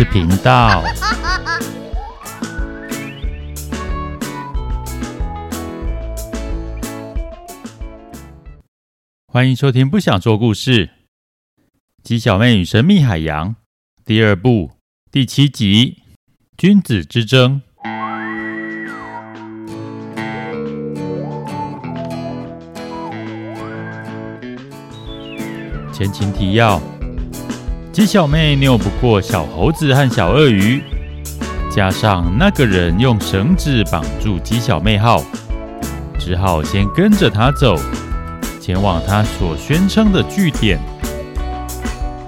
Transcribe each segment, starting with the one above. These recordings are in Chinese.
事频道。欢迎收听《不想说故事》《鸡小妹与神秘海洋》第二部第七集《君子之争》。前情提要：鸡小妹拗不过小猴子和小鳄鱼，加上那个人用绳子绑住鸡小妹号，只好先跟着他走，前往他所宣称的据点。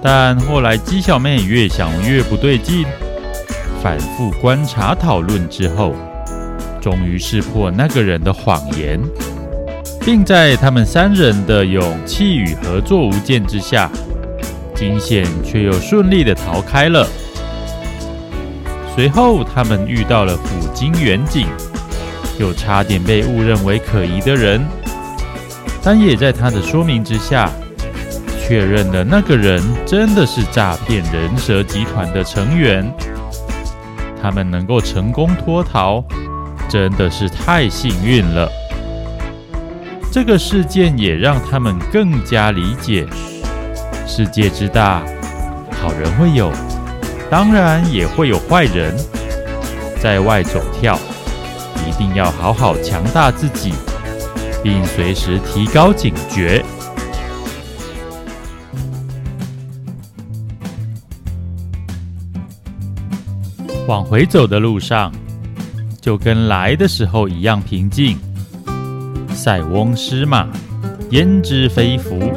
但后来鸡小妹越想越不对劲，反复观察讨论之后，终于识破那个人的谎言。并在他们三人的勇气与合作无间之下，惊险却又顺利地逃开了。随后，他们遇到了捕鲸远景，又差点被误认为可疑的人，但也在他的说明之下，确认了那个人真的是诈骗人蛇集团的成员。他们能够成功脱逃，真的是太幸运了。这个事件也让他们更加理解：世界之大，好人会有，当然也会有坏人在外走跳。一定要好好强大自己，并随时提高警觉。往回走的路上，就跟来的时候一样平静。塞翁失马，焉知非福。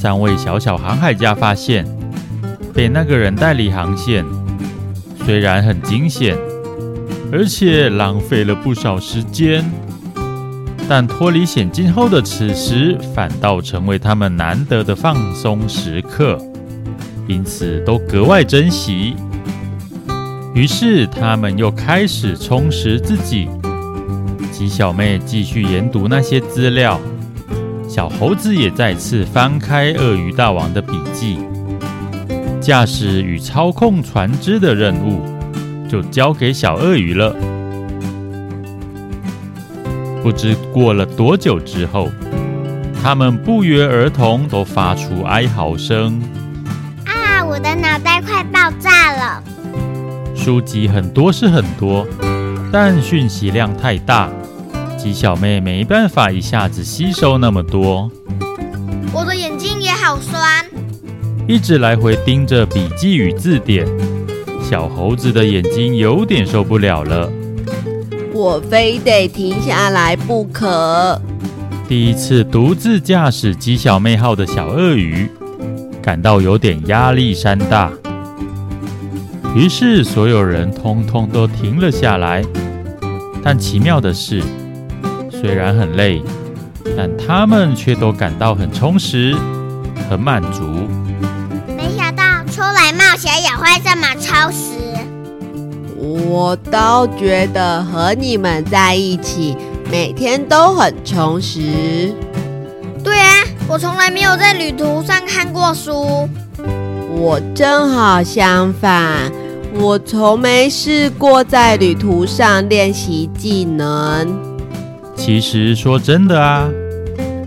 三位小小航海家发现，被那个人带离航线，虽然很惊险，而且浪费了不少时间，但脱离险境后的此时，反倒成为他们难得的放松时刻，因此都格外珍惜。于是，他们又开始充实自己。鸡小妹继续研读那些资料，小猴子也再次翻开鳄鱼大王的笔记。驾驶与操控船只的任务就交给小鳄鱼了。不知过了多久之后，他们不约而同都发出哀嚎声：“啊，我的脑袋快爆炸了！”书籍很多是很多，但讯息量太大。鸡小妹没办法一下子吸收那么多，我的眼睛也好酸，一直来回盯着笔记与字典，小猴子的眼睛有点受不了了。我非得停下来不可。第一次独自驾驶鸡小妹号的小鳄鱼，感到有点压力山大。于是所有人通通都停了下来，但奇妙的是。虽然很累，但他们却都感到很充实、很满足。没想到出来冒险也会这么充实。我倒觉得和你们在一起，每天都很充实。对啊，我从来没有在旅途上看过书。我正好相反，我从没试过在旅途上练习技能。其实说真的啊，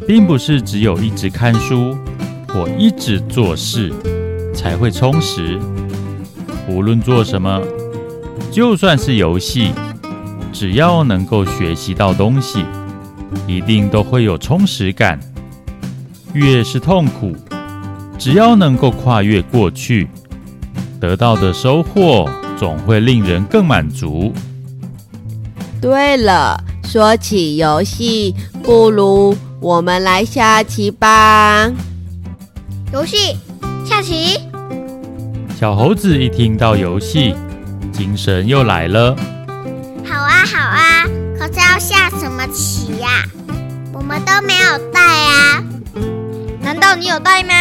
并不是只有一直看书或一直做事才会充实。无论做什么，就算是游戏，只要能够学习到东西，一定都会有充实感。越是痛苦，只要能够跨越过去，得到的收获总会令人更满足。对了。说起游戏，不如我们来下棋吧。游戏，下棋。小猴子一听到游戏，精神又来了。好啊，好啊，可是要下什么棋呀？我们都没有带啊。难道你有带吗？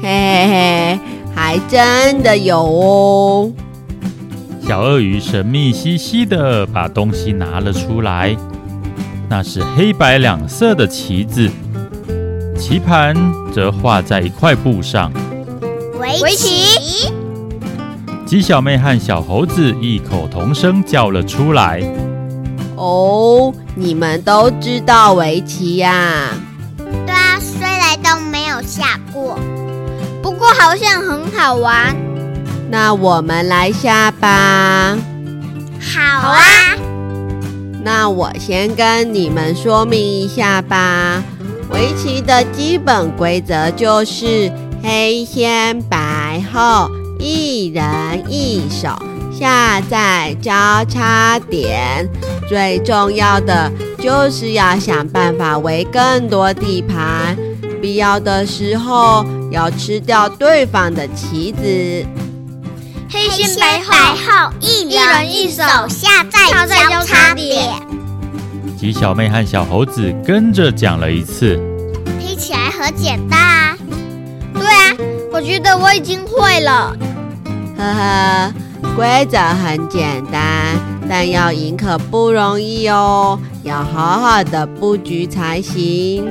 嘿嘿嘿，还真的有哦。小鳄鱼神秘兮兮的把东西拿了出来，那是黑白两色的棋子，棋盘则画在一块布上。围棋。鸡小妹和小猴子异口同声叫了出来：“哦，你们都知道围棋呀？”“对啊，虽然都没有下过，不过好像很好玩。”“那我们来下吧。”“好啊。”“那我先跟你们说明一下吧。围棋的基本规则就是黑先白后。”一人一手，下在交叉点。最重要的就是要想办法围更多地盘，必要的时候要吃掉对方的棋子。黑先白后，一人一手，下在交叉点。鸡小妹和小猴子跟着讲了一次，听起来很简单啊。对啊，我觉得我已经会了。呵呵，规则很简单，但要赢可不容易哦，要好好的布局才行。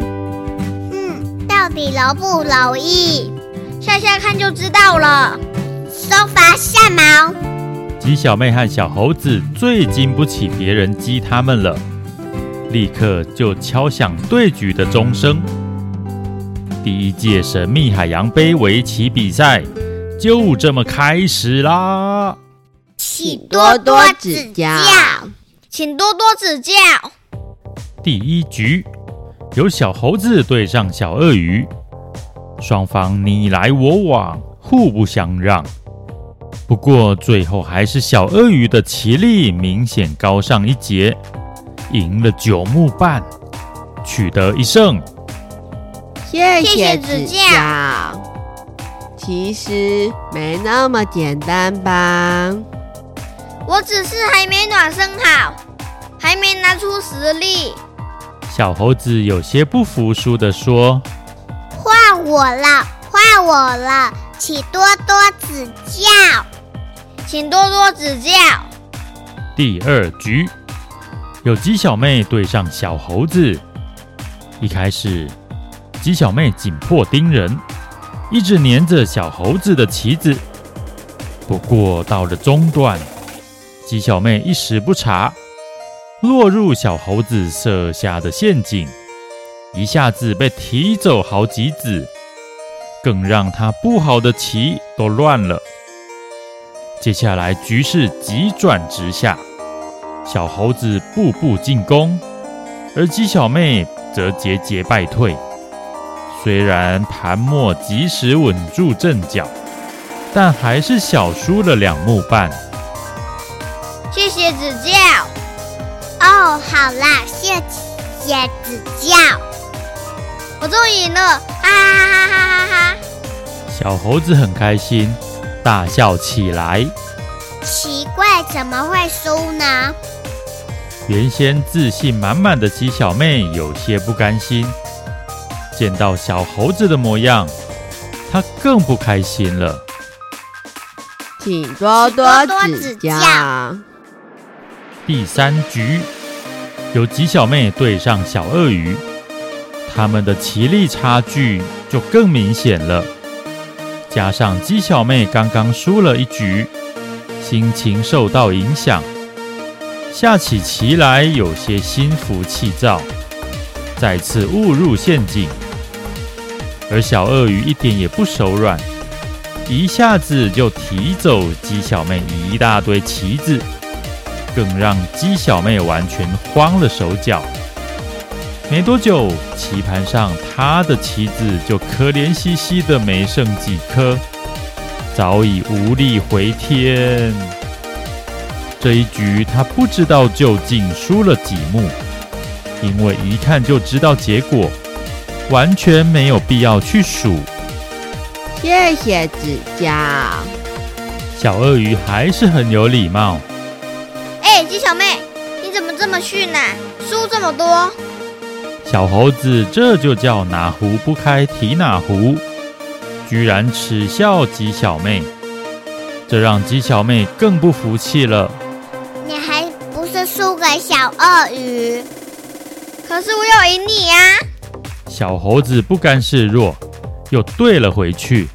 嗯，到底容不容易？下下看就知道了。鸡小妹和小猴子最经不起别人激他们了，立刻就敲响对局的钟声。第一届神秘海洋杯围棋比赛。就这么开始啦！请多多指教，请多多指教。第一局由小猴子对上小鳄鱼，双方你来我往，互不相让。不过最后还是小鳄鱼的棋力明显高上一截，赢了九目半，取得一胜。谢谢指教。其实没那么简单吧？我只是还没暖身好，还没拿出实力。小猴子有些不服输地说：“换我了，换我了，请多多指教，请多多指教。”第二局，有鸡小妹对上小猴子。一开始，鸡小妹紧迫盯人。一直黏着小猴子的棋子，不过到了中段，鸡小妹一时不察，落入小猴子设下的陷阱，一下子被提走好几子，更让她不好的棋都乱了。接下来局势急转直下，小猴子步步进攻，而鸡小妹则节节败退。虽然盘末及时稳住阵脚，但还是小输了两目半。谢谢指教。哦，好啦，谢谢指教。我终于赢了！哈哈哈哈哈哈！小猴子很开心，大笑起来。奇怪，怎么会输呢？原先自信满满的鸡小妹有些不甘心。见到小猴子的模样，她更不开心了。请多多指教。第三局有吉小妹对上小鳄鱼，他们的棋力差距就更明显了。加上鸡小妹刚刚输了一局，心情受到影响，下起棋来有些心浮气躁，再次误入陷阱。而小鳄鱼一点也不手软，一下子就提走鸡小妹一大堆棋子，更让鸡小妹完全慌了手脚。没多久，棋盘上他的棋子就可怜兮兮的没剩几颗，早已无力回天。这一局他不知道究竟输了几目，因为一看就知道结果。完全没有必要去数。谢谢指教。小鳄鱼还是很有礼貌。哎，鸡小妹，你怎么这么逊呢？输这么多。小猴子这就叫哪壶不开提哪壶，居然耻笑鸡小妹，这让鸡小妹更不服气了。你还不是输给小鳄鱼？可是我有赢你呀、啊。小猴子不甘示弱，又对了回去。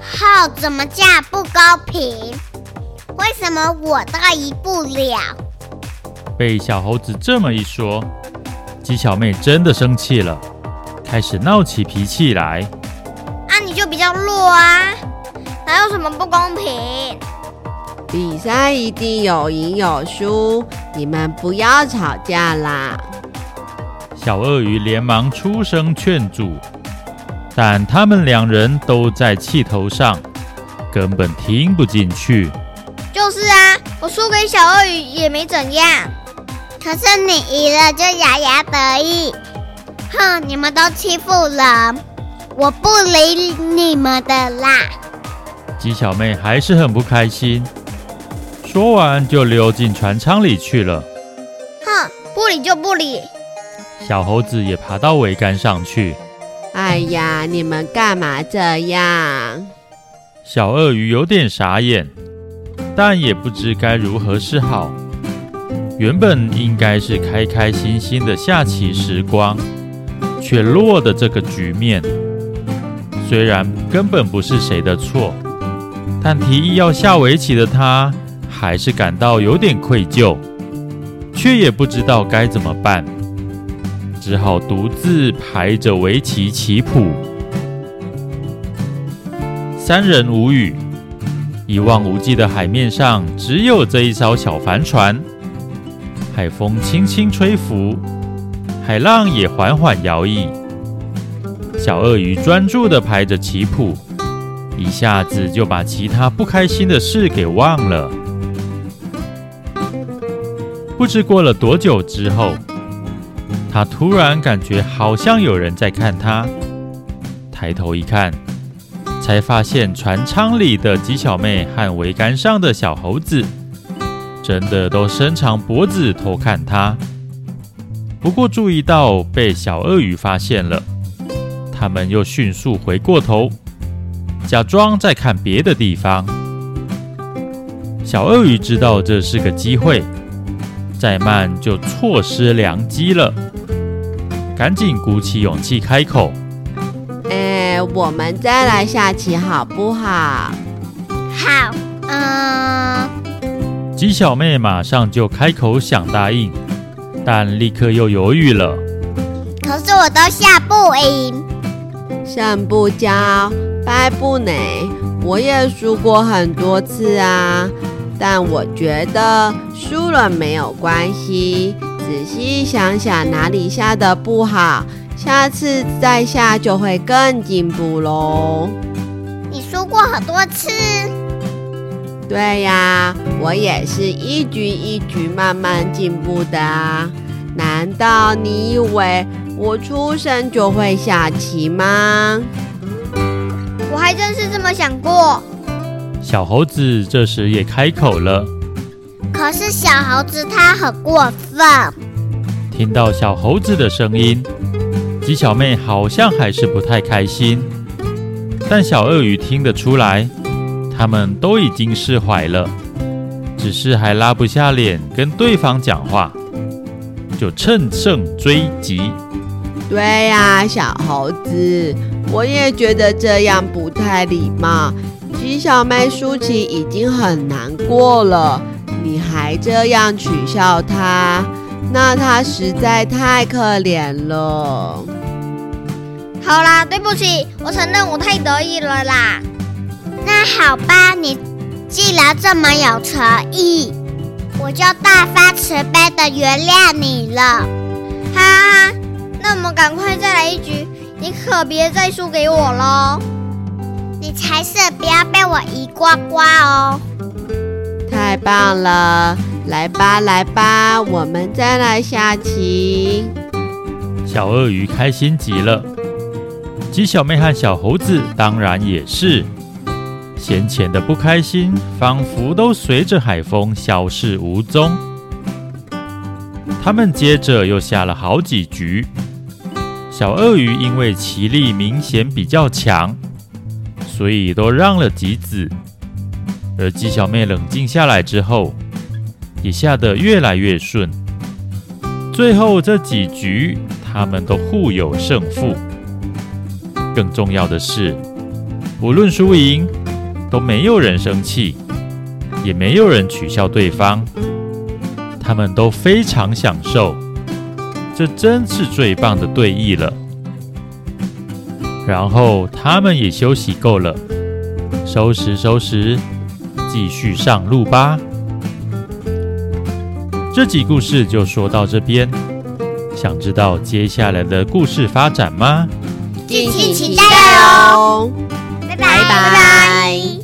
号怎么这样不公平？为什么我都赢不了？被小猴子这么一说，鸡小妹真的生气了，开始闹起脾气来。啊，你就比较弱啊，哪有什么不公平？比赛一定有赢有输，你们不要吵架啦！小鳄鱼连忙出声劝阻，但他们两人都在气头上，根本听不进去。就是啊，我输给小鳄鱼也没怎样，可是你赢了就洋洋得意。哼，你们都欺负人，我不理你们的啦！鸡小妹还是很不开心。说完，就溜进船舱里去了。哼，不理就不理。小猴子也爬到桅杆上去。哎呀，你们干嘛这样？小鳄鱼有点傻眼，但也不知该如何是好。原本应该是开开心心的下棋时光，却落得这个局面。虽然根本不是谁的错，但提议要下围棋的他。还是感到有点愧疚，却也不知道该怎么办，只好独自排着围棋棋谱。三人无语，一望无际的海面上只有这一艘小帆船，海风轻轻吹拂，海浪也缓缓摇曳。小鳄鱼专注地排着棋谱，一下子就把其他不开心的事给忘了。不知过了多久之后，他突然感觉好像有人在看他。抬头一看，才发现船舱里的鸡小妹和桅杆上的小猴子，真的都伸长脖子偷看他。不过注意到被小鳄鱼发现了，他们又迅速回过头，假装在看别的地方。小鳄鱼知道这是个机会。再慢就错失良机了，赶紧鼓起勇气开口：“哎，我们再来下棋好不好？”“好。”“嗯。”鸡小妹马上就开口想答应，但立刻又犹豫了。“可是我都下不赢，胜不骄，败不馁，我也输过很多次啊。”但我觉得输了没有关系，仔细想想哪里下的不好，下次再下就会更进步喽。你输过很多次？对呀，我也是一局一局慢慢进步的啊。难道你以为我出生就会下棋吗？我还真是这么想过。小猴子这时也开口了，可是小猴子他很过分。听到小猴子的声音，鸡小妹好像还是不太开心。但小鳄鱼听得出来，他们都已经释怀了，只是还拉不下脸跟对方讲话，就乘胜追击。对呀，小猴子，我也觉得这样不太礼貌。鸡小妹舒淇已经很难过了，你还这样取笑她，那她实在太可怜了。好啦，对不起，我承认我太得意了啦。那好吧，你既然这么有诚意，我就大发慈悲的原谅你了。哈哈，那我们赶快再来一局，你可别再输给我喽。你才是，不要被我赢光光哦！太棒了，来吧来吧，我们再来下棋。小鳄鱼开心极了，鸡小妹和小猴子当然也是。先前的不开心，仿佛都随着海风消失无踪。他们接着又下了好几局，小鳄鱼因为棋力明显比较强。所以都让了几子，而鸡小妹冷静下来之后，也下得越来越顺。最后这几局，他们都互有胜负。更重要的是，无论输赢，都没有人生气，也没有人取笑对方，他们都非常享受，这真是最棒的对弈了。然后他们也休息够了，收拾收拾，继续上路吧。这集故事就说到这边，想知道接下来的故事发展吗？敬请期待哦！拜拜拜拜。